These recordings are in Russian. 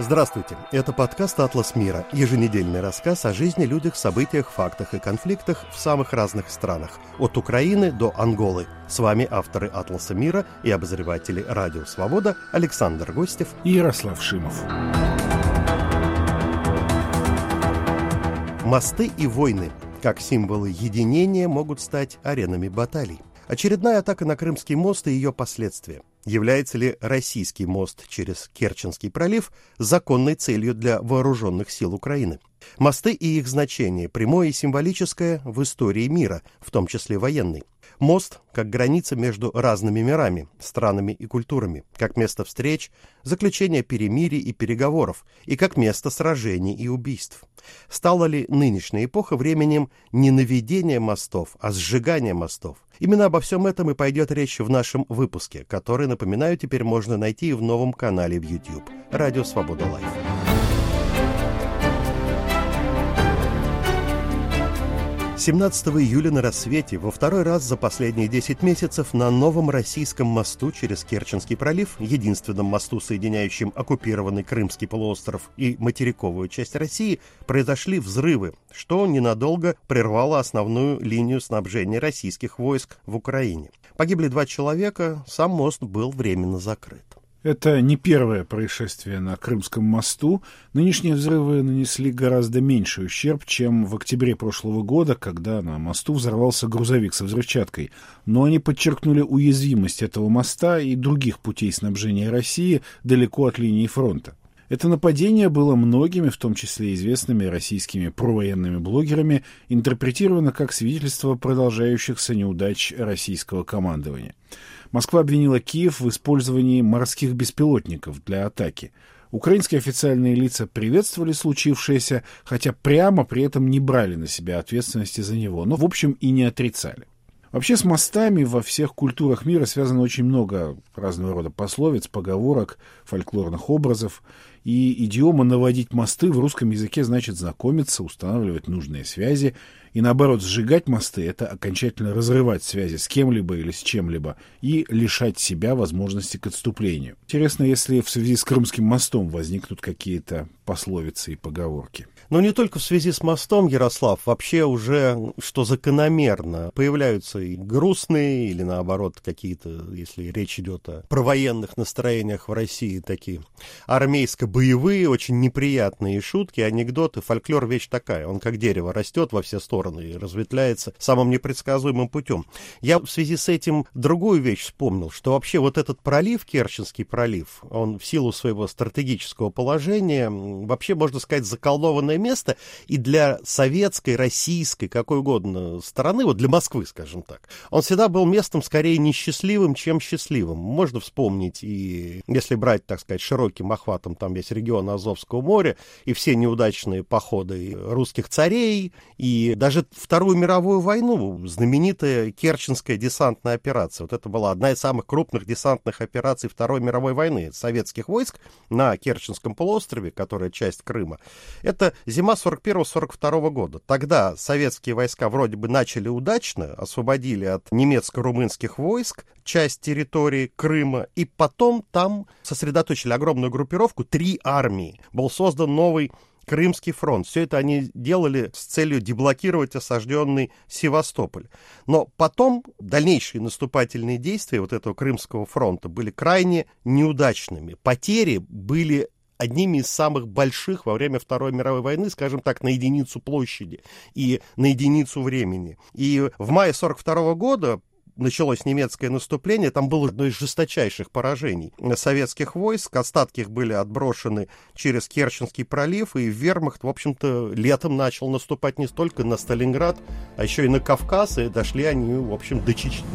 Здравствуйте, это подкаст «Атлас мира», еженедельный рассказ о жизни, людях, событиях, фактах и конфликтах в самых разных странах, от Украины до Анголы. С вами авторы «Атласа мира» и обозреватели «Радио Свобода» Александр Гостев и Ярослав Шимов. Мосты и войны, как символы единения, могут стать аренами баталий. Очередная атака на Крымский мост и ее последствия. Является ли российский мост через Керченский пролив законной целью для вооруженных сил Украины? Мосты и их значение, прямое и символическое, в истории мира, в том числе военной. Мост как граница между разными мирами, странами и культурами, как место встреч, заключения перемирий и переговоров, и как место сражений и убийств. Стала ли нынешняя эпоха временем не наведения мостов, а сжигания мостов? Именно обо всем этом и пойдет речь в нашем выпуске, который, напоминаю, теперь можно найти в новом канале в YouTube «Радио Свобода Live». 17 июля на рассвете во второй раз за последние 10 месяцев на новом российском мосту через Керченский пролив, единственном мосту, соединяющем оккупированный Крымский полуостров и материковую часть России, произошли взрывы, что ненадолго прервало основную линию снабжения российских войск в Украине. Погибли два человека, сам мост был временно закрыт. Это не первое происшествие на Крымском мосту. Нынешние взрывы нанесли гораздо меньший ущерб, чем в октябре прошлого года, когда на мосту взорвался грузовик со взрывчаткой. Но они подчеркнули уязвимость этого моста и других путей снабжения России далеко от линии фронта. Это нападение было многими, в том числе известными российскими провоенными блогерами, интерпретировано как свидетельство продолжающихся неудач российского командования. Москва обвинила Киев в использовании морских беспилотников для атаки. Украинские официальные лица приветствовали случившееся, хотя прямо при этом не брали на себя ответственности за него, но, в общем, и не отрицали. Вообще с мостами во всех культурах мира связано очень много разного рода пословиц, поговорок, фольклорных образов. И идиома «наводить мосты» в русском языке значит знакомиться, устанавливать нужные связи и наоборот, сжигать мосты — это окончательно разрывать связи с кем-либо или с чем-либо и лишать себя возможности к отступлению. Интересно, если в связи с Крымским мостом возникнут какие-то пословицы и поговорки. Но не только в связи с мостом, Ярослав, вообще уже, что закономерно, появляются и грустные, или наоборот, какие-то, если речь идет о провоенных настроениях в России, такие армейско-боевые, очень неприятные шутки, анекдоты. Фольклор вещь такая, он как дерево растет во все стороны и разветвляется самым непредсказуемым путем. Я в связи с этим другую вещь вспомнил, что вообще вот этот пролив, Керченский пролив, он в силу своего стратегического положения, вообще, можно сказать, заколдованное место и для советской, российской, какой угодно стороны, вот для Москвы, скажем так, он всегда был местом скорее несчастливым, чем счастливым. Можно вспомнить и, если брать, так сказать, широким охватом там весь регион Азовского моря и все неудачные походы русских царей, и даже Вторую мировую войну, знаменитая Керченская десантная операция. Вот это была одна из самых крупных десантных операций Второй мировой войны советских войск на Керченском полуострове, которая часть Крыма. Это зима 41-42 года. Тогда советские войска вроде бы начали удачно, освободили от немецко-румынских войск часть территории Крыма, и потом там сосредоточили огромную группировку, три армии. Был создан новый Крымский фронт. Все это они делали с целью деблокировать осажденный Севастополь. Но потом дальнейшие наступательные действия вот этого Крымского фронта были крайне неудачными. Потери были одними из самых больших во время Второй мировой войны, скажем так, на единицу площади и на единицу времени. И в мае 42 года началось немецкое наступление, там было одно из жесточайших поражений советских войск, остатки их были отброшены через Керченский пролив, и вермахт, в общем-то, летом начал наступать не столько на Сталинград, а еще и на Кавказ, и дошли они, в общем, до Чечни.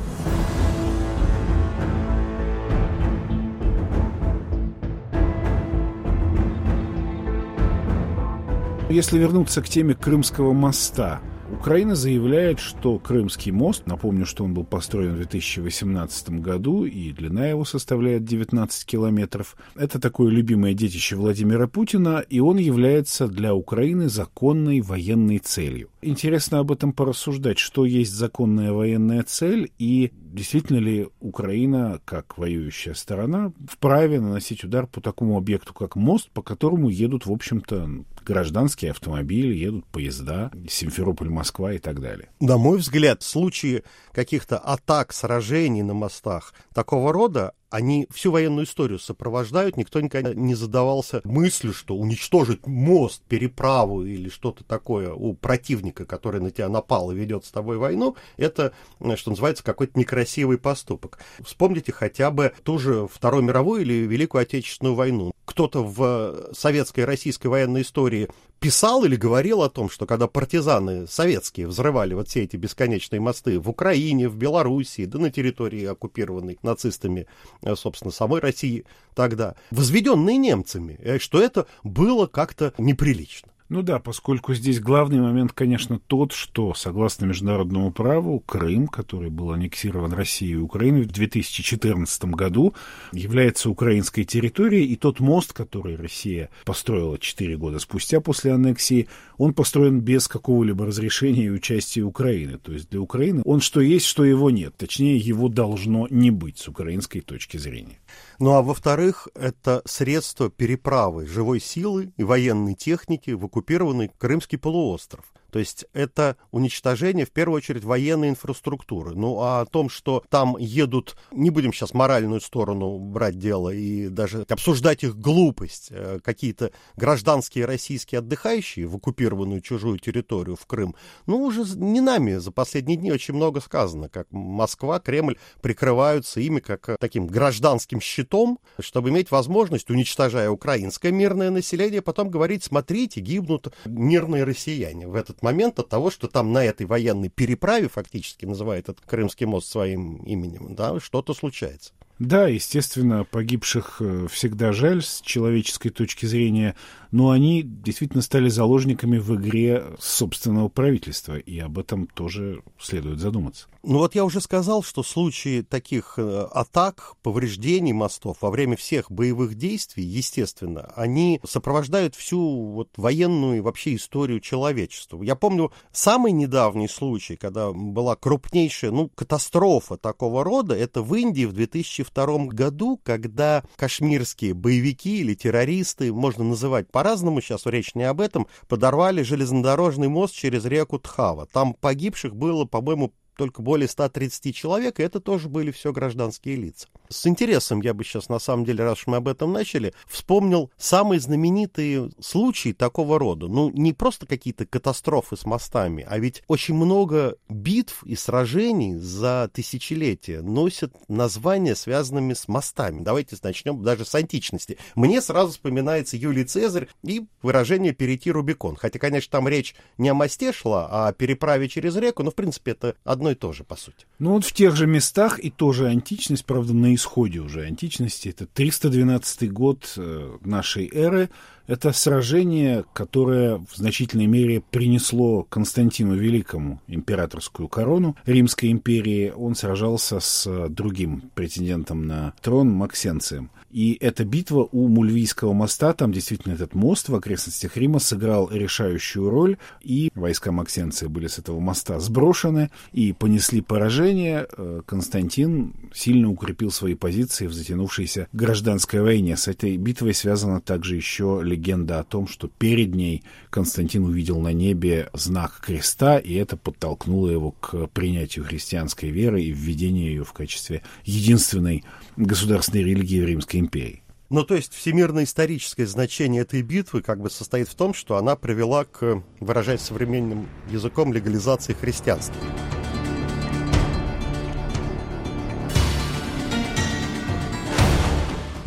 Если вернуться к теме Крымского моста, Украина заявляет, что Крымский мост, напомню, что он был построен в 2018 году, и длина его составляет 19 километров, это такое любимое детище Владимира Путина, и он является для Украины законной военной целью. Интересно об этом порассуждать, что есть законная военная цель и действительно ли Украина, как воюющая сторона, вправе наносить удар по такому объекту, как мост, по которому едут, в общем-то, гражданские автомобили, едут поезда, Симферополь, Москва и так далее. На мой взгляд, в случае каких-то атак, сражений на мостах такого рода, они всю военную историю сопровождают, никто никогда не задавался мыслью, что уничтожить мост, переправу или что-то такое у противника, который на тебя напал и ведет с тобой войну, это, что называется, какой-то некрасивый поступок. Вспомните хотя бы ту же Вторую мировую или Великую Отечественную войну. Кто-то в советской российской военной истории писал или говорил о том, что когда партизаны советские взрывали вот все эти бесконечные мосты в Украине, в Белоруссии, да на территории, оккупированной нацистами, э, собственно, самой России тогда, возведенные немцами, э, что это было как-то неприлично. Ну да, поскольку здесь главный момент, конечно, тот, что, согласно международному праву, Крым, который был аннексирован Россией и Украиной в 2014 году, является украинской территорией, и тот мост, который Россия построила 4 года спустя после аннексии, он построен без какого-либо разрешения и участия Украины. То есть для Украины он что есть, что его нет. Точнее, его должно не быть с украинской точки зрения. Ну а во-вторых, это средство переправы живой силы и военной техники в оккупированный Крымский полуостров. То есть это уничтожение, в первую очередь, военной инфраструктуры. Ну, а о том, что там едут, не будем сейчас моральную сторону брать дело и даже обсуждать их глупость, э, какие-то гражданские российские отдыхающие в оккупированную чужую территорию, в Крым, ну, уже не нами за последние дни очень много сказано, как Москва, Кремль прикрываются ими как таким гражданским щитом, чтобы иметь возможность, уничтожая украинское мирное население, потом говорить, смотрите, гибнут мирные россияне в этот момент от того, что там на этой военной переправе, фактически называют этот Крымский мост своим именем, да, что-то случается. Да, естественно, погибших э, всегда жаль с человеческой точки зрения, но они действительно стали заложниками в игре собственного правительства, и об этом тоже следует задуматься. Ну вот я уже сказал, что случаи таких э, атак, повреждений мостов во время всех боевых действий, естественно, они сопровождают всю вот военную и вообще историю человечества. Я помню самый недавний случай, когда была крупнейшая, ну, катастрофа такого рода, это в Индии в 2002 году, когда кашмирские боевики или террористы, можно называть по-разному, сейчас речь не об этом, подорвали железнодорожный мост через реку Тхава. Там погибших было, по-моему, только более 130 человек, и это тоже были все гражданские лица. С интересом я бы сейчас, на самом деле, раз уж мы об этом начали, вспомнил самые знаменитые случаи такого рода. Ну, не просто какие-то катастрофы с мостами, а ведь очень много битв и сражений за тысячелетия носят названия, связанными с мостами. Давайте начнем даже с античности. Мне сразу вспоминается Юлий Цезарь и выражение «перейти Рубикон». Хотя, конечно, там речь не о мосте шла, а о переправе через реку, но, в принципе, это одно и то же, по сути. Ну, вот в тех же местах и тоже античность, правда, на исходе уже античности. Это 312 год э, нашей эры. Это сражение, которое в значительной мере принесло Константину Великому императорскую корону Римской империи. Он сражался с другим претендентом на трон Максенцием. И эта битва у Мульвийского моста, там действительно этот мост в окрестностях Рима сыграл решающую роль, и войска Максенция были с этого моста сброшены и понесли поражение. Э, Константин сильно укрепил свои позиции в затянувшейся гражданской войне. С этой битвой связана также еще легенда о том, что перед ней Константин увидел на небе знак креста, и это подтолкнуло его к принятию христианской веры и введению ее в качестве единственной государственной религии в Римской империи. Ну, то есть всемирно-историческое значение этой битвы как бы состоит в том, что она привела к, выражаясь современным языком, легализации христианства.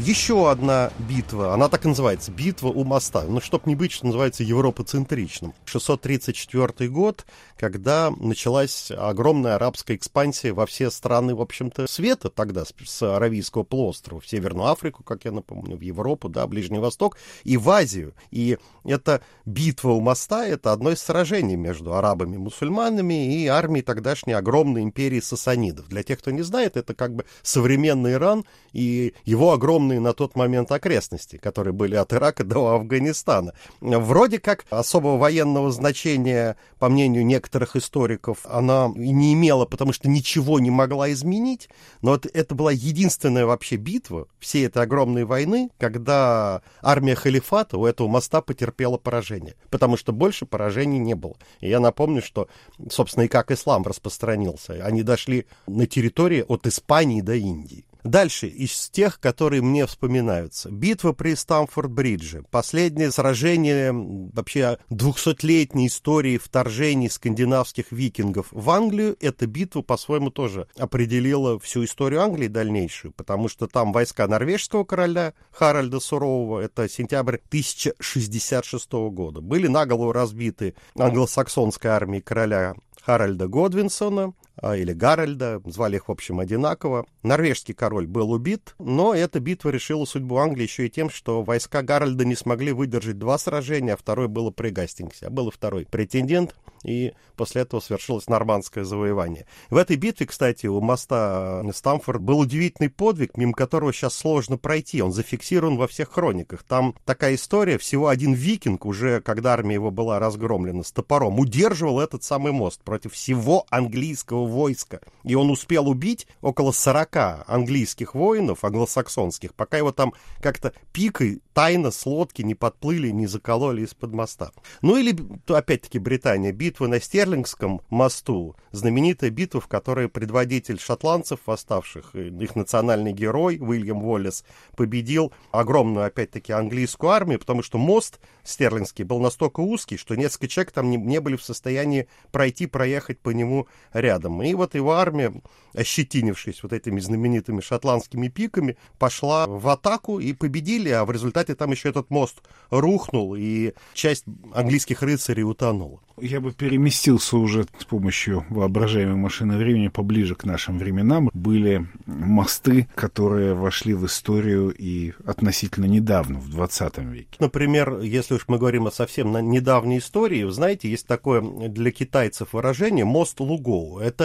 Еще одна битва, она так и называется, битва у моста. Ну, чтоб не быть, что называется, европоцентричным. 634 год, когда началась огромная арабская экспансия во все страны, в общем-то, света тогда, с Аравийского полуострова, в Северную Африку, как я напомню, в Европу, да, Ближний Восток и в Азию. И эта битва у моста, это одно из сражений между арабами мусульманами и армией тогдашней огромной империи сасанидов. Для тех, кто не знает, это как бы современный Иран и его огромные на тот момент окрестности, которые были от Ирака до Афганистана. Вроде как особого военного значения, по мнению некоторых историков, она не имела, потому что ничего не могла изменить, но это, это была единственная вообще битва всей этой огромной войны, когда армия халифата у этого моста потерпела поражение, потому что больше поражений не было. И я напомню, что, собственно, и как ислам распространился. Они дошли на территории от Испании до Индии. Дальше, из тех, которые мне вспоминаются. Битва при Стамфорд-Бридже. Последнее сражение вообще двухсотлетней истории вторжений скандинавских викингов в Англию. Эта битва, по-своему, тоже определила всю историю Англии дальнейшую, потому что там войска норвежского короля Харальда Сурового, это сентябрь 1066 года, были наголову разбиты англосаксонской армией короля Харальда Годвинсона, или Гарольда, звали их, в общем, одинаково. Норвежский король был убит, но эта битва решила судьбу Англии еще и тем, что войска Гарольда не смогли выдержать два сражения, а второе было при Гастингсе. А был и второй претендент, и после этого свершилось нормандское завоевание. В этой битве, кстати, у моста Стамфорд был удивительный подвиг, мимо которого сейчас сложно пройти. Он зафиксирован во всех хрониках. Там такая история, всего один викинг, уже когда армия его была разгромлена с топором, удерживал этот самый мост против всего английского войска. И он успел убить около 40 английских воинов, англосаксонских, пока его там как-то пикой тайно с лодки не подплыли, не закололи из-под моста. Ну или, опять-таки, Британия. Битва на Стерлингском мосту. Знаменитая битва, в которой предводитель шотландцев восставших, их национальный герой Уильям Уоллес, победил огромную, опять-таки, английскую армию, потому что мост Стерлингский был настолько узкий, что несколько человек там не, не были в состоянии пройти, проехать по нему рядом. И вот его армия, ощетинившись вот этими знаменитыми шотландскими пиками, пошла в атаку и победили, а в результате там еще этот мост рухнул, и часть английских рыцарей утонула. Я бы переместился уже с помощью воображаемой машины времени поближе к нашим временам. Были мосты, которые вошли в историю и относительно недавно, в 20 веке. Например, если уж мы говорим о совсем недавней истории, вы знаете, есть такое для китайцев выражение «мост Лугоу». Это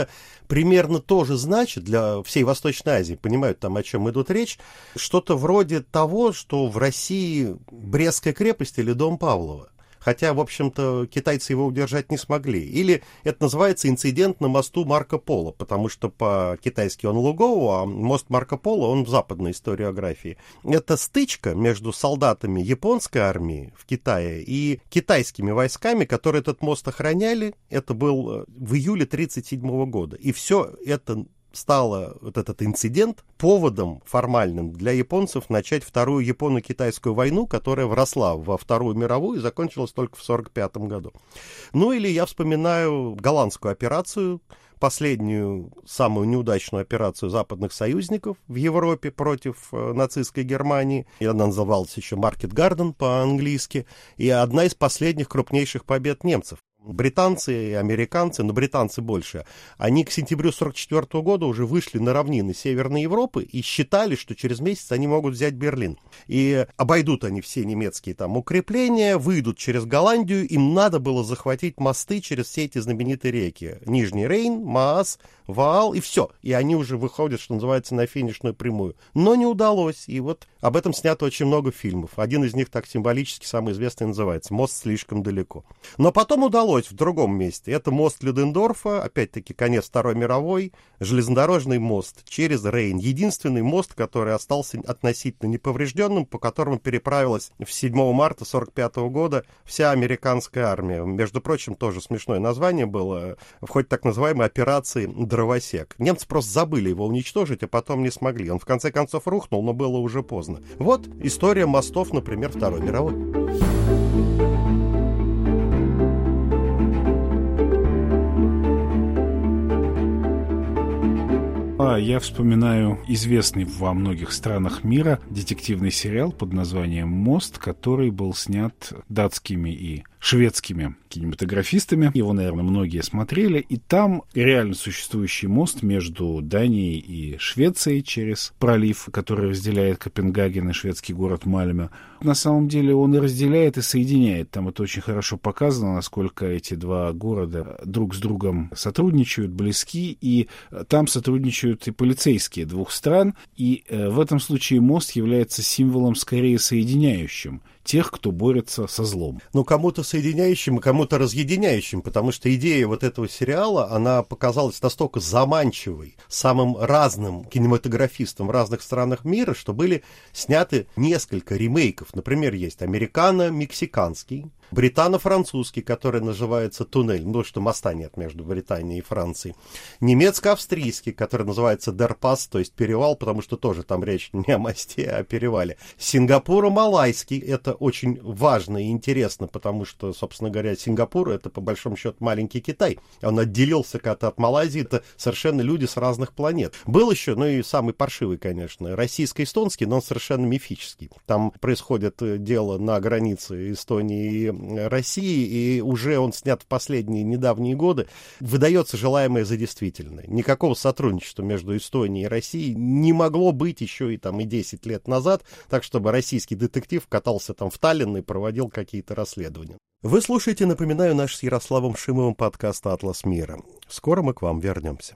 примерно тоже значит для всей Восточной Азии, понимают там, о чем идут речь, что-то вроде того, что в России Брестская крепость или Дом Павлова хотя, в общем-то, китайцы его удержать не смогли. Или это называется инцидент на мосту Марко Поло, потому что по-китайски он Лугоу, а мост Марко Поло, он в западной историографии. Это стычка между солдатами японской армии в Китае и китайскими войсками, которые этот мост охраняли. Это был э, в июле 1937 года. И все это стало вот этот инцидент поводом формальным для японцев начать вторую японо-китайскую войну, которая вросла во Вторую мировую и закончилась только в 1945 году. Ну или я вспоминаю голландскую операцию, последнюю, самую неудачную операцию западных союзников в Европе против э, нацистской Германии. И она называлась еще Маркет Гарден по-английски. И одна из последних крупнейших побед немцев британцы и американцы, но британцы больше, они к сентябрю 1944 года уже вышли на равнины Северной Европы и считали, что через месяц они могут взять Берлин. И обойдут они все немецкие там укрепления, выйдут через Голландию, им надо было захватить мосты через все эти знаменитые реки. Нижний Рейн, Маас, Ваал и все. И они уже выходят, что называется, на финишную прямую. Но не удалось. И вот об этом снято очень много фильмов. Один из них так символически, самый известный, называется «Мост слишком далеко». Но потом удалось в другом месте. Это мост Людендорфа, опять-таки конец Второй мировой, железнодорожный мост через Рейн. Единственный мост, который остался относительно неповрежденным, по которому переправилась в 7 марта 1945 года вся американская армия. Между прочим, тоже смешное название было в ходе так называемой операции дровосек. Немцы просто забыли его уничтожить, а потом не смогли. Он в конце концов рухнул, но было уже поздно. Вот история мостов, например, Второй мировой. А я вспоминаю известный во многих странах мира детективный сериал под названием «Мост», который был снят датскими и шведскими кинематографистами. Его, наверное, многие смотрели. И там реально существующий мост между Данией и Швецией через пролив, который разделяет Копенгаген и шведский город Мальме. На самом деле он и разделяет, и соединяет. Там это очень хорошо показано, насколько эти два города друг с другом сотрудничают, близки, и там сотрудничают и полицейские двух стран. И э, в этом случае мост является символом скорее соединяющим тех, кто борется со злом. Ну, кому-то соединяющим, кому-то разъединяющим, потому что идея вот этого сериала, она показалась настолько заманчивой самым разным кинематографистам в разных странах мира, что были сняты несколько ремейков. Например, есть американо-мексиканский, британо-французский, который называется «Туннель», ну, что моста нет между Британией и Францией, немецко-австрийский, который называется «Дерпас», то есть перевал, потому что тоже там речь не о мосте, а о перевале. Сингапуро-малайский, это очень важно и интересно, потому что, собственно говоря, Сингапур — это, по большому счету, маленький Китай. Он отделился как-то от Малайзии, это совершенно люди с разных планет. Был еще, ну и самый паршивый, конечно, российско-эстонский, но он совершенно мифический. Там происходит э, дело на границе Эстонии и России, и уже он снят в последние недавние годы, выдается желаемое за действительное. Никакого сотрудничества между Эстонией и Россией не могло быть еще и там и 10 лет назад, так чтобы российский детектив катался там в Таллин и проводил какие-то расследования. Вы слушаете, напоминаю, наш с Ярославом Шимовым подкаст «Атлас мира». Скоро мы к вам вернемся.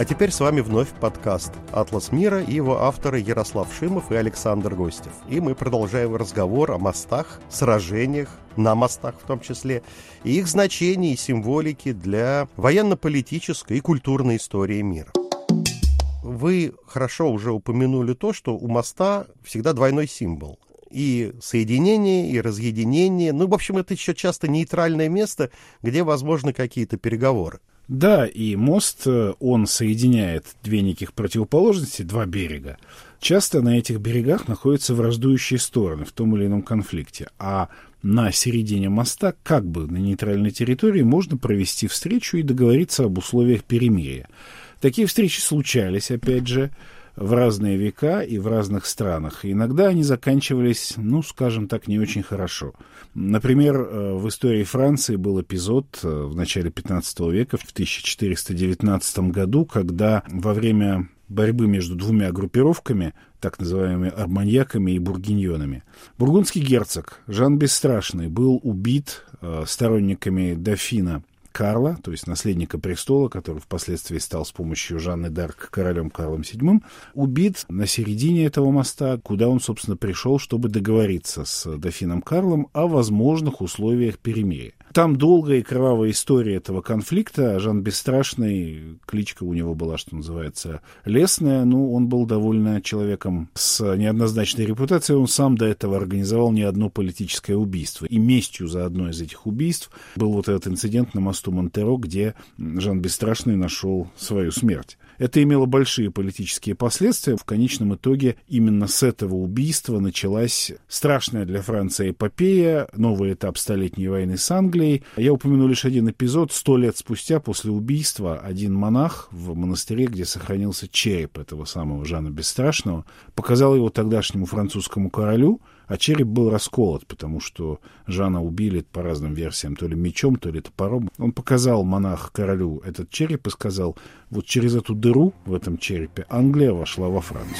А теперь с вами вновь подкаст «Атлас мира» и его авторы Ярослав Шимов и Александр Гостев. И мы продолжаем разговор о мостах, сражениях, на мостах в том числе, и их значении и символике для военно-политической и культурной истории мира. Вы хорошо уже упомянули то, что у моста всегда двойной символ и соединение, и разъединение. Ну, в общем, это еще часто нейтральное место, где возможны какие-то переговоры. Да, и мост, э, он соединяет две неких противоположности, два берега. Часто на этих берегах находятся враждующие стороны в том или ином конфликте, а на середине моста, как бы на нейтральной территории, можно провести встречу и договориться об условиях перемирия. Такие встречи случались, опять же, в разные века и в разных странах. Иногда они заканчивались, ну, скажем так, не очень хорошо. Например, э, в истории Франции был эпизод э, в начале 15 века, в 1419 году, когда во время борьбы между двумя группировками, так называемыми арманьяками и бургиньонами. Бургундский герцог Жан Бесстрашный был убит э, сторонниками дофина Карла, то есть наследника престола, который впоследствии стал с помощью Жанны Дарк королем Карлом VII, убит на середине этого моста, куда он, собственно, пришел, чтобы договориться с дофином Карлом о возможных условиях перемирия. Там долгая и кровавая история этого конфликта. Жан Бесстрашный, кличка у него была, что называется, Лесная. Ну, он был довольно человеком с неоднозначной репутацией. Он сам до этого организовал не одно политическое убийство. И местью за одно из этих убийств был вот этот инцидент на мосту Монтеро, где Жан Бесстрашный нашел свою смерть. Это имело большие политические последствия. В конечном итоге именно с этого убийства началась страшная для Франции эпопея, новый этап Столетней войны с Англией. Я упомяну лишь один эпизод. Сто лет спустя после убийства один монах в монастыре, где сохранился череп этого самого Жана Бесстрашного, показал его тогдашнему французскому королю, а череп был расколот, потому что Жана убили по разным версиям, то ли мечом, то ли топором. Он показал монах королю этот череп и сказал, вот через эту дыру в этом черепе Англия вошла во Францию.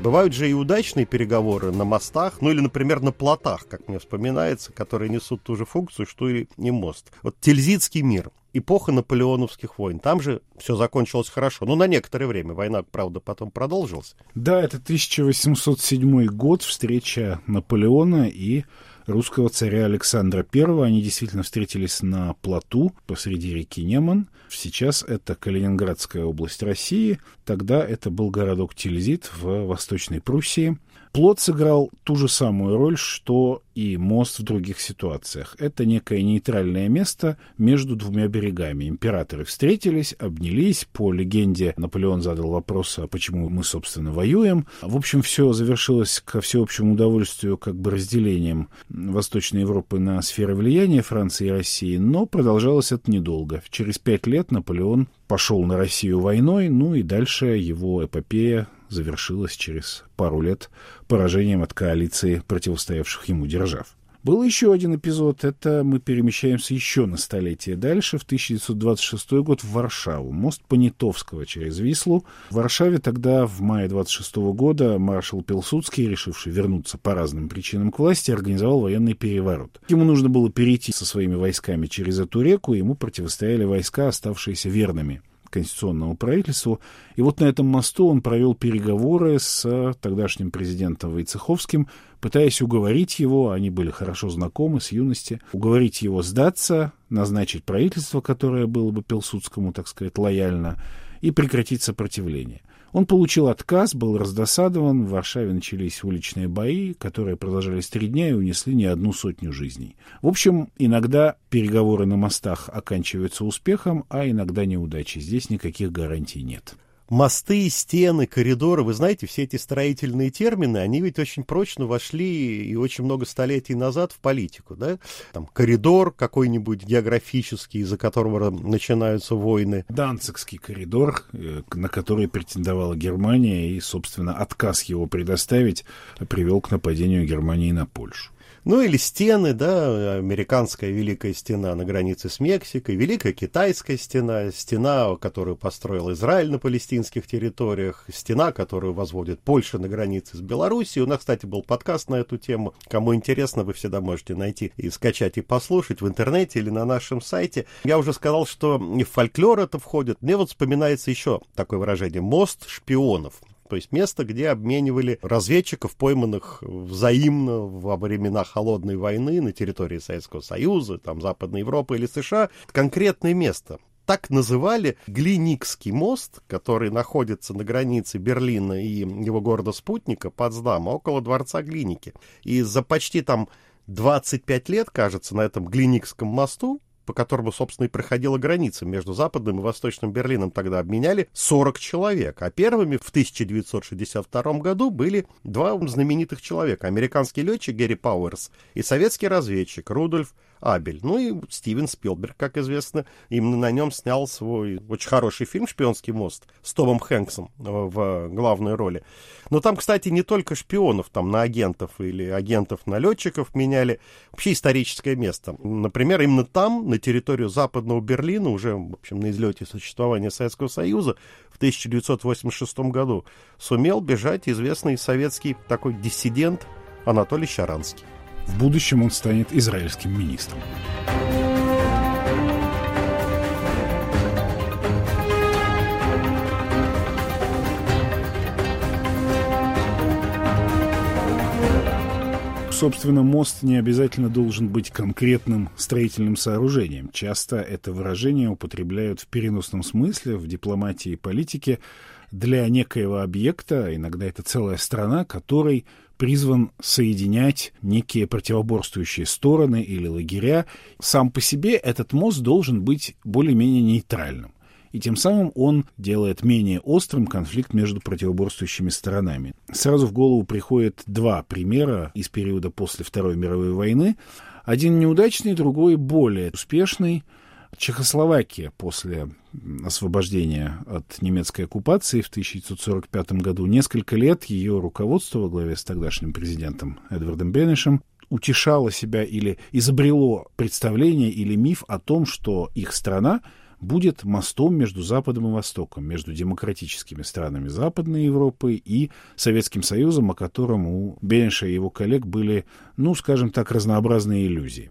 Бывают же и удачные переговоры на мостах, ну или, например, на плотах, как мне вспоминается, которые несут ту же функцию, что и не мост. Вот Тильзитский мир эпоха наполеоновских войн. Там же все закончилось хорошо. Ну, на некоторое время. Война, правда, потом продолжилась. Да, это 1807 год, встреча Наполеона и русского царя Александра I. Они действительно встретились на плоту посреди реки Неман. Сейчас это Калининградская область России. Тогда это был городок Тильзит в Восточной Пруссии. Плот сыграл ту же самую роль, что и мост в других ситуациях. Это некое нейтральное место между двумя берегами. Императоры встретились, обнялись. По легенде Наполеон задал вопрос, а почему мы, собственно, воюем. В общем, все завершилось ко всеобщему удовольствию как бы разделением Восточной Европы на сферы влияния Франции и России, но продолжалось это недолго. Через пять лет Наполеон пошел на Россию войной, ну и дальше его эпопея завершилась через пару лет поражением от коалиции противостоявших ему держав. Был еще один эпизод. Это мы перемещаемся еще на столетие дальше, в 1926 год в Варшаву. Мост Понятовского через Вислу. В Варшаве тогда, в мае 26 года, маршал Пилсудский, решивший вернуться по разным причинам к власти, организовал военный переворот. Ему нужно было перейти со своими войсками через эту реку, и ему противостояли войска, оставшиеся верными конституционному правительству. И вот на этом мосту он провел переговоры с тогдашним президентом Войцеховским, пытаясь уговорить его, они были хорошо знакомы с юности, уговорить его сдаться, назначить правительство, которое было бы Пилсудскому, так сказать, лояльно, и прекратить сопротивление. Он получил отказ, был раздосадован, в Варшаве начались уличные бои, которые продолжались три дня и унесли не одну сотню жизней. В общем, иногда переговоры на мостах оканчиваются успехом, а иногда неудачей. Здесь никаких гарантий нет мосты, стены, коридоры, вы знаете, все эти строительные термины, они ведь очень прочно вошли и очень много столетий назад в политику, да? Там коридор какой-нибудь географический, из-за которого начинаются войны. Данцикский коридор, э, на который претендовала Германия, и, собственно, отказ его предоставить привел к нападению Германии на Польшу. Ну или стены, да, американская Великая Стена на границе с Мексикой, Великая Китайская Стена, стена, которую построил Израиль на палестинских территориях, стена, которую возводит Польша на границе с Белоруссией. У нас, кстати, был подкаст на эту тему. Кому интересно, вы всегда можете найти и скачать и послушать в интернете или на нашем сайте. Я уже сказал, что в фольклор это входит. Мне вот вспоминается еще такое выражение «мост шпионов». То есть место, где обменивали разведчиков, пойманных взаимно во времена Холодной войны на территории Советского Союза, там Западной Европы или США. Конкретное место так называли Глиникский мост, который находится на границе Берлина и его города-спутника Потсдама, около дворца Глиники. И за почти там 25 лет, кажется, на этом Глиникском мосту по которому, собственно, и проходила граница между Западным и Восточным Берлином, тогда обменяли 40 человек. А первыми в 1962 году были два знаменитых человека. Американский летчик Гэри Пауэрс и советский разведчик Рудольф Абель. Ну и Стивен Спилберг, как известно, именно на нем снял свой очень хороший фильм «Шпионский мост» с Томом Хэнксом в главной роли. Но там, кстати, не только шпионов там на агентов или агентов на летчиков меняли, вообще историческое место. Например, именно там, на территорию Западного Берлина, уже, в общем, на излете существования Советского Союза, в 1986 году сумел бежать известный советский такой диссидент Анатолий Щаранский. В будущем он станет израильским министром. Собственно, мост не обязательно должен быть конкретным строительным сооружением. Часто это выражение употребляют в переносном смысле в дипломатии и политике для некоего объекта, иногда это целая страна, который призван соединять некие противоборствующие стороны или лагеря. Сам по себе этот мост должен быть более-менее нейтральным. И тем самым он делает менее острым конфликт между противоборствующими сторонами. Сразу в голову приходят два примера из периода после Второй мировой войны. Один неудачный, другой более успешный. Чехословакия после освобождения от немецкой оккупации в 1945 году несколько лет ее руководство во главе с тогдашним президентом Эдвардом Бенешем утешало себя или изобрело представление или миф о том, что их страна будет мостом между Западом и Востоком, между демократическими странами Западной Европы и Советским Союзом, о котором у Бенеша и его коллег были, ну, скажем так, разнообразные иллюзии.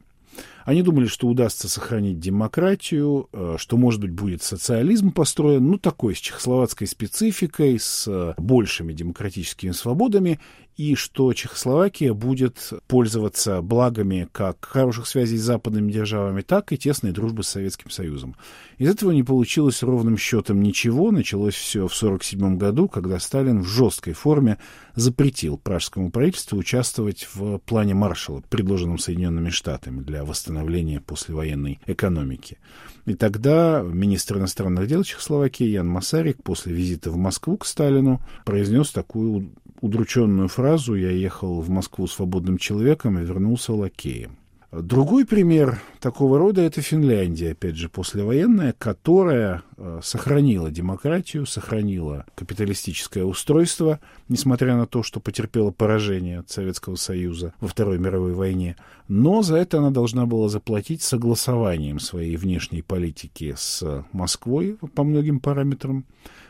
Они думали, что удастся сохранить демократию, э, что, может быть, будет социализм построен, ну, такой, с чехословацкой спецификой, с большими демократическими свободами, и что Чехословакия будет пользоваться благами как хороших связей с западными державами, так и тесной дружбы с Советским Союзом. Из этого не получилось ровным счетом ничего. Началось все в 1947 году, когда Сталин в жесткой форме запретил пражскому правительству участвовать в плане Маршалла, предложенном Соединенными Штатами для восстановления послевоенной экономики. И тогда министр иностранных дел Чехословакии Ян Масарик после визита в Москву к Сталину произнес такую удрученную фразу «Я ехал в Москву свободным человеком и вернулся лакеем». Другой пример такого рода – это Финляндия, опять же, послевоенная, которая э, сохранила демократию, сохранила капиталистическое устройство, несмотря на то, что потерпела поражение от Советского Союза во Второй мировой войне. Но за это она должна была заплатить согласованием своей внешней политики с Москвой по многим параметрам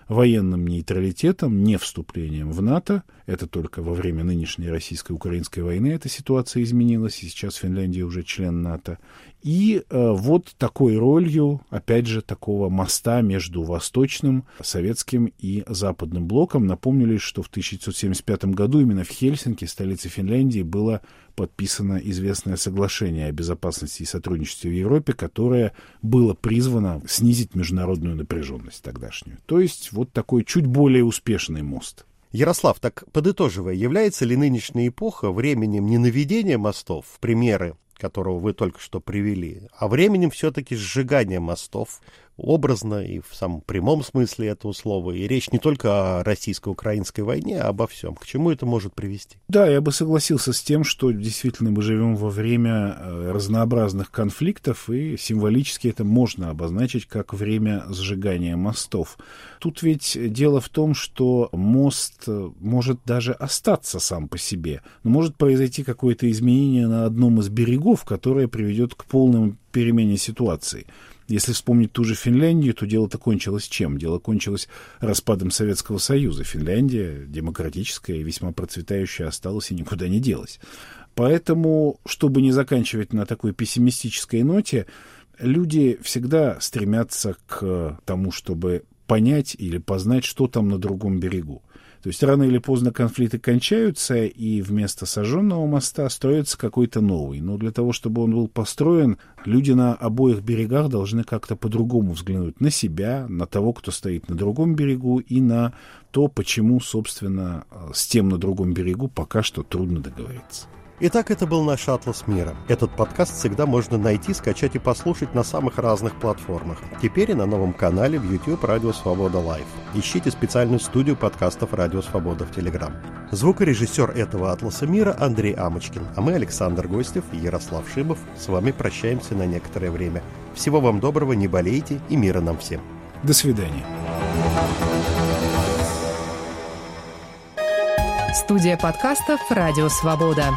военным нейтралитетом, не вступлением в НАТО. Это только во время нынешней российско-украинской войны эта ситуация изменилась, и сейчас Финляндия уже член НАТО. И э, вот такой ролью, опять же, такого моста между Восточным, Советским и Западным блоком. Напомнили, что в 1975 году именно в Хельсинки, столице Финляндии, было подписано известное соглашение о безопасности и сотрудничестве в Европе, которое было призвано снизить международную напряженность тогдашнюю. То есть вот такой чуть более успешный мост. Ярослав, так подытоживая, является ли нынешняя эпоха временем не наведения мостов, примеры которого вы только что привели, а временем все-таки сжигания мостов, образно и в самом прямом смысле этого слова. И речь не только о российско-украинской войне, а обо всем. К чему это может привести? Да, я бы согласился с тем, что действительно мы живем во время э, разнообразных конфликтов, и символически это можно обозначить как время сжигания мостов. Тут ведь дело в том, что мост э, может даже остаться сам по себе, но может произойти какое-то изменение на одном из берегов, которое приведет к полному перемене ситуации. Если вспомнить ту же Финляндию, то дело-то кончилось чем? Дело кончилось распадом Советского Союза. Финляндия, демократическая и весьма процветающая, осталась и никуда не делась. Поэтому, чтобы не заканчивать на такой пессимистической ноте, люди всегда стремятся к тому, чтобы понять или познать, что там на другом берегу. То есть рано или поздно конфликты кончаются, и вместо сожженного моста строится какой-то новый. Но для того, чтобы он был построен, люди на обоих берегах должны как-то по-другому взглянуть на себя, на того, кто стоит на другом берегу, и на то, почему, собственно, с тем на другом берегу пока что трудно договориться. Итак, это был наш «Атлас мира». Этот подкаст всегда можно найти, скачать и послушать на самых разных платформах. Теперь и на новом канале в YouTube «Радио Свобода Лайв». Ищите специальную студию подкастов «Радио Свобода» в Телеграм. Звукорежиссер этого «Атласа мира» Андрей Амочкин, а мы, Александр Гостев и Ярослав Шибов, с вами прощаемся на некоторое время. Всего вам доброго, не болейте и мира нам всем. До свидания. Студия подкастов «Радио Свобода».